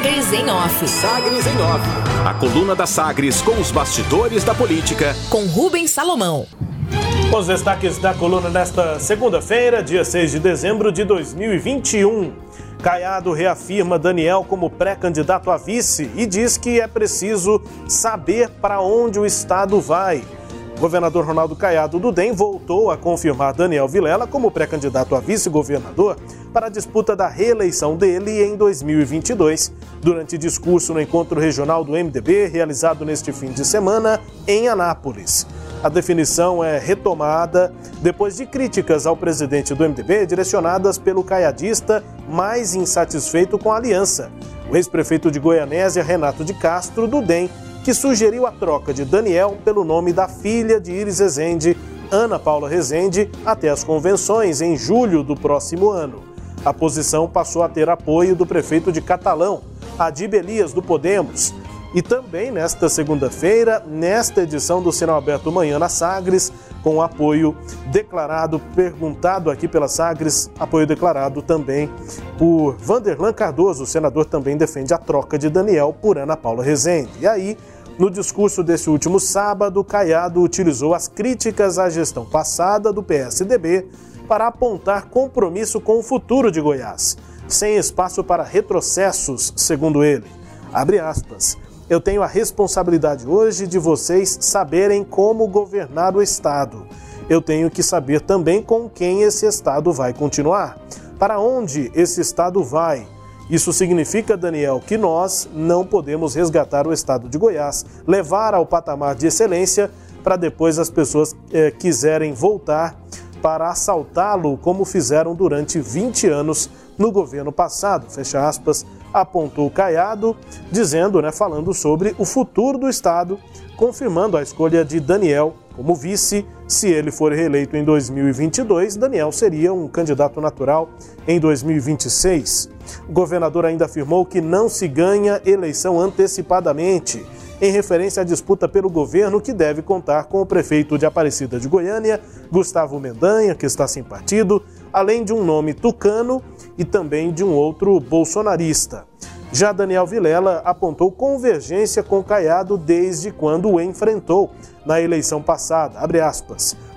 Sagres em Off. Sagres em Off. A coluna da Sagres com os bastidores da política. Com Rubens Salomão. Os destaques da coluna nesta segunda-feira, dia 6 de dezembro de 2021. Caiado reafirma Daniel como pré-candidato a vice e diz que é preciso saber para onde o Estado vai. O governador Ronaldo Caiado do DEM voltou a confirmar Daniel Vilela como pré-candidato a vice-governador para a disputa da reeleição dele em 2022, durante discurso no encontro regional do MDB realizado neste fim de semana em Anápolis. A definição é retomada depois de críticas ao presidente do MDB direcionadas pelo caiadista mais insatisfeito com a aliança, o ex-prefeito de Goianésia, Renato de Castro, do DEM, que sugeriu a troca de Daniel pelo nome da filha de Iris Rezende, Ana Paula Rezende, até as convenções em julho do próximo ano. A posição passou a ter apoio do prefeito de Catalão, Adib Elias, do Podemos, e também nesta segunda-feira, nesta edição do Sinal Aberto Manhã na Sagres, com apoio declarado, perguntado aqui pela Sagres, apoio declarado também por Vanderlan Cardoso. O senador também defende a troca de Daniel por Ana Paula Rezende. E aí, no discurso desse último sábado, Caiado utilizou as críticas à gestão passada do PSDB para apontar compromisso com o futuro de Goiás, sem espaço para retrocessos, segundo ele. Abre aspas eu tenho a responsabilidade hoje de vocês saberem como governar o Estado. Eu tenho que saber também com quem esse Estado vai continuar. Para onde esse Estado vai? Isso significa, Daniel, que nós não podemos resgatar o Estado de Goiás, levar ao patamar de excelência para depois as pessoas eh, quiserem voltar para assaltá-lo como fizeram durante 20 anos no governo passado. Fecha aspas apontou Caiado, dizendo, né, falando sobre o futuro do Estado, confirmando a escolha de Daniel como vice. Se ele for reeleito em 2022, Daniel seria um candidato natural em 2026. O governador ainda afirmou que não se ganha eleição antecipadamente, em referência à disputa pelo governo que deve contar com o prefeito de Aparecida de Goiânia, Gustavo Mendanha, que está sem partido, além de um nome tucano e também de um outro bolsonarista. Já Daniel Vilela apontou convergência com Caiado desde quando o enfrentou na eleição passada.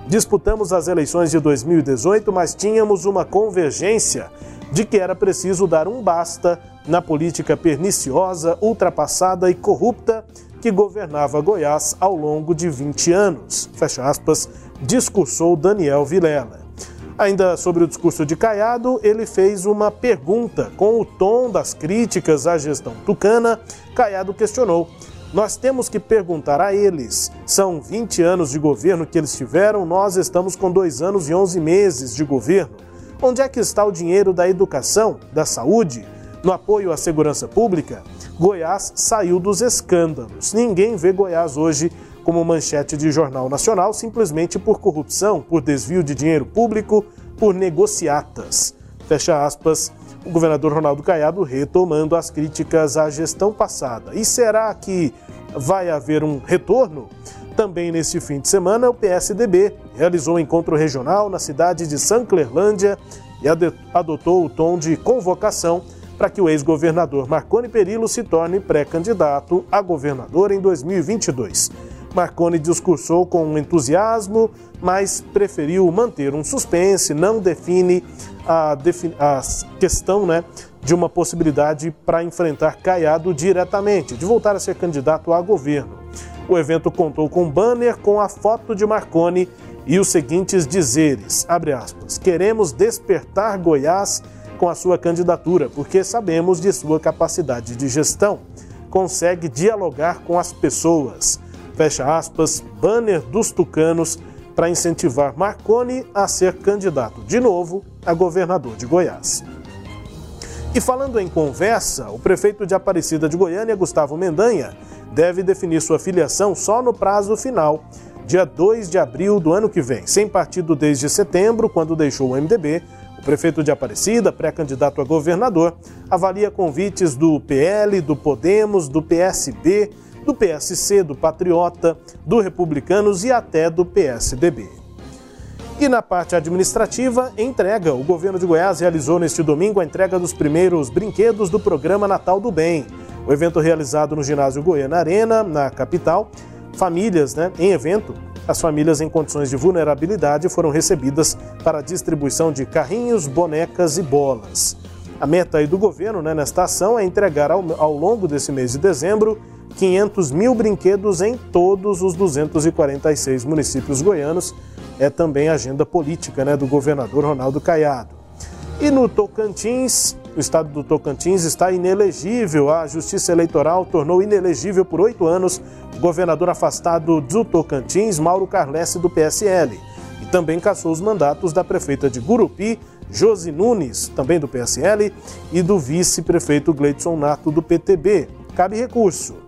Disputamos as eleições de 2018, mas tínhamos uma convergência de que era preciso dar um basta na política perniciosa, ultrapassada e corrupta que governava Goiás ao longo de 20 anos. Fecha aspas, discursou Daniel Vilela. Ainda sobre o discurso de Caiado, ele fez uma pergunta com o tom das críticas à gestão tucana. Caiado questionou: Nós temos que perguntar a eles. São 20 anos de governo que eles tiveram, nós estamos com dois anos e 11 meses de governo. Onde é que está o dinheiro da educação, da saúde, no apoio à segurança pública? Goiás saiu dos escândalos. Ninguém vê Goiás hoje como manchete de jornal nacional simplesmente por corrupção, por desvio de dinheiro público, por negociatas. Fecha aspas, o governador Ronaldo Caiado retomando as críticas à gestão passada. E será que vai haver um retorno? Também neste fim de semana, o PSDB realizou um encontro regional na cidade de Sanclerlândia e adotou o tom de convocação para que o ex-governador Marconi Perillo se torne pré-candidato a governador em 2022. Marconi discursou com entusiasmo, mas preferiu manter um suspense, não define a, a questão né, de uma possibilidade para enfrentar Caiado diretamente, de voltar a ser candidato a governo. O evento contou com um banner com a foto de Marconi e os seguintes dizeres, aspas, queremos despertar Goiás com a sua candidatura, porque sabemos de sua capacidade de gestão. Consegue dialogar com as pessoas fecha aspas, banner dos tucanos para incentivar Marconi a ser candidato de novo a governador de Goiás. E falando em conversa, o prefeito de Aparecida de Goiânia, Gustavo Mendanha, deve definir sua filiação só no prazo final, dia 2 de abril do ano que vem. Sem partido desde setembro, quando deixou o MDB, o prefeito de Aparecida, pré-candidato a governador, avalia convites do PL, do Podemos, do PSB, do PSC, do Patriota, do Republicanos e até do PSDB. E na parte administrativa, entrega. O governo de Goiás realizou neste domingo a entrega dos primeiros brinquedos do programa Natal do Bem. O evento realizado no ginásio Goiânia Arena, na capital, famílias, né, em evento, as famílias em condições de vulnerabilidade foram recebidas para a distribuição de carrinhos, bonecas e bolas. A meta do governo né, nesta ação é entregar ao, ao longo desse mês de dezembro 500 mil brinquedos em todos os 246 municípios goianos. É também agenda política né, do governador Ronaldo Caiado. E no Tocantins, o estado do Tocantins está inelegível. A Justiça Eleitoral tornou inelegível por oito anos o governador afastado do Tocantins, Mauro Carlesse, do PSL. E também cassou os mandatos da prefeita de Gurupi, Josi Nunes, também do PSL, e do vice-prefeito Gleidson Nato, do PTB. Cabe recurso.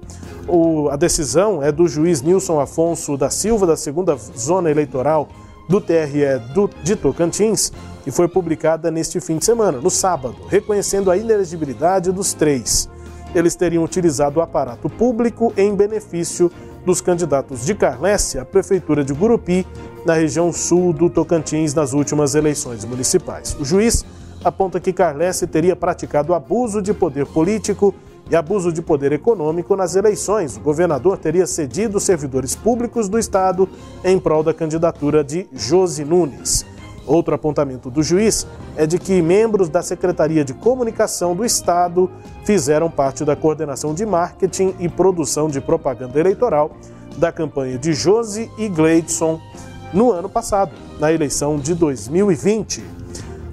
O, a decisão é do juiz Nilson Afonso da Silva, da segunda zona eleitoral do TRE do, de Tocantins, e foi publicada neste fim de semana, no sábado, reconhecendo a inelegibilidade dos três. Eles teriam utilizado o aparato público em benefício dos candidatos de Carlécia à Prefeitura de Gurupi, na região sul do Tocantins, nas últimas eleições municipais. O juiz aponta que Carlécia teria praticado abuso de poder político e abuso de poder econômico nas eleições. O governador teria cedido servidores públicos do Estado em prol da candidatura de Josi Nunes. Outro apontamento do juiz é de que membros da Secretaria de Comunicação do Estado fizeram parte da coordenação de marketing e produção de propaganda eleitoral da campanha de Josi e Gleidson no ano passado, na eleição de 2020.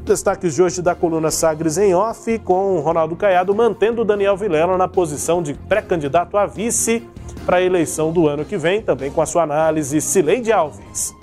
Destaques de hoje da coluna Sagres em off, com Ronaldo Caiado mantendo Daniel Vilela na posição de pré-candidato a vice para a eleição do ano que vem, também com a sua análise, Cileide Alves.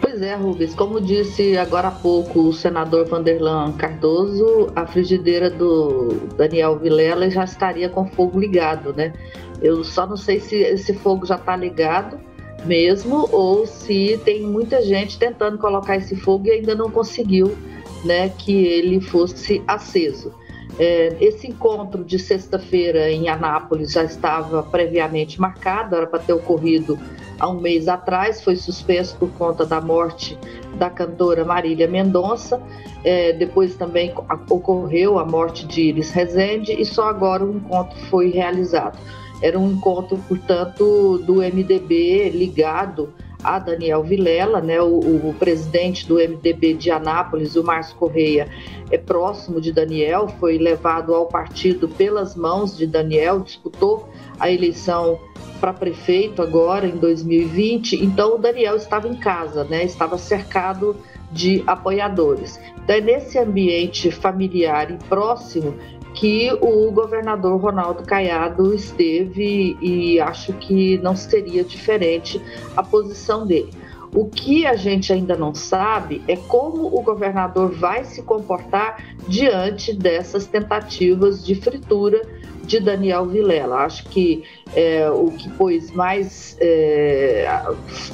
Pois é, Rubens, como disse agora há pouco o senador Vanderlan Cardoso, a frigideira do Daniel Vilela já estaria com fogo ligado, né? Eu só não sei se esse fogo já está ligado mesmo ou se tem muita gente tentando colocar esse fogo e ainda não conseguiu, né, que ele fosse aceso. É, esse encontro de sexta-feira em Anápolis já estava previamente marcado, era para ter ocorrido há um mês atrás, foi suspenso por conta da morte da cantora Marília Mendonça. É, depois também ocorreu a morte de Iris Rezende e só agora o encontro foi realizado. Era um encontro, portanto, do MDB ligado a Daniel Vilela, né, o, o, presidente do MDB de Anápolis, o Márcio Correia, é próximo de Daniel, foi levado ao partido pelas mãos de Daniel, disputou a eleição para prefeito agora em 2020, então o Daniel estava em casa, né? Estava cercado de apoiadores. Então é nesse ambiente familiar e próximo que o governador Ronaldo Caiado esteve e acho que não seria diferente a posição dele. O que a gente ainda não sabe é como o governador vai se comportar diante dessas tentativas de fritura de Daniel Vilela. Acho que é, o que pôs mais, é,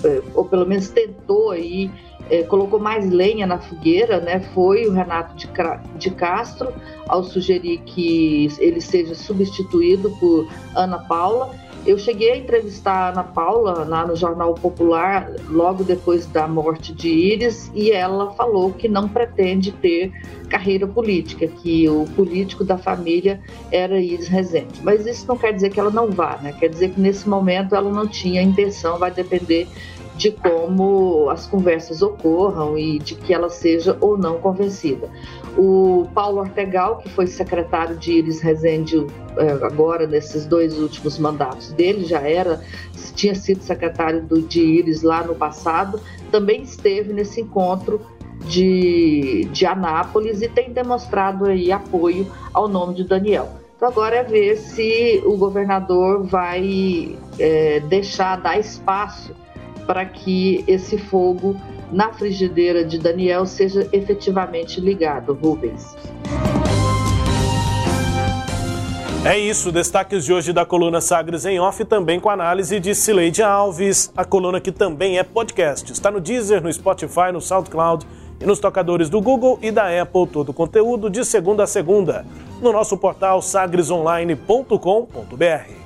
é, ou pelo menos tentou aí, é, colocou mais lenha na fogueira, né, foi o Renato de, de Castro, ao sugerir que ele seja substituído por Ana Paula. Eu cheguei a entrevistar a Ana Paula lá no Jornal Popular logo depois da morte de Iris e ela falou que não pretende ter carreira política, que o político da família era Iris Rezende. Mas isso não quer dizer que ela não vá, né? Quer dizer que nesse momento ela não tinha intenção, vai depender de como as conversas ocorram e de que ela seja ou não convencida. O Paulo Ortegal, que foi secretário de Iris Rezende é, agora nesses dois últimos mandatos dele, já era, tinha sido secretário do, de Iris lá no passado, também esteve nesse encontro de, de Anápolis e tem demonstrado aí apoio ao nome de Daniel. Então agora é ver se o governador vai é, deixar, dar espaço para que esse fogo na frigideira de Daniel seja efetivamente ligado, Rubens. É isso, destaques de hoje da coluna Sagres em Off, também com análise de Cileide Alves, a coluna que também é podcast. Está no Deezer, no Spotify, no SoundCloud e nos tocadores do Google e da Apple, todo o conteúdo de segunda a segunda, no nosso portal sagresonline.com.br.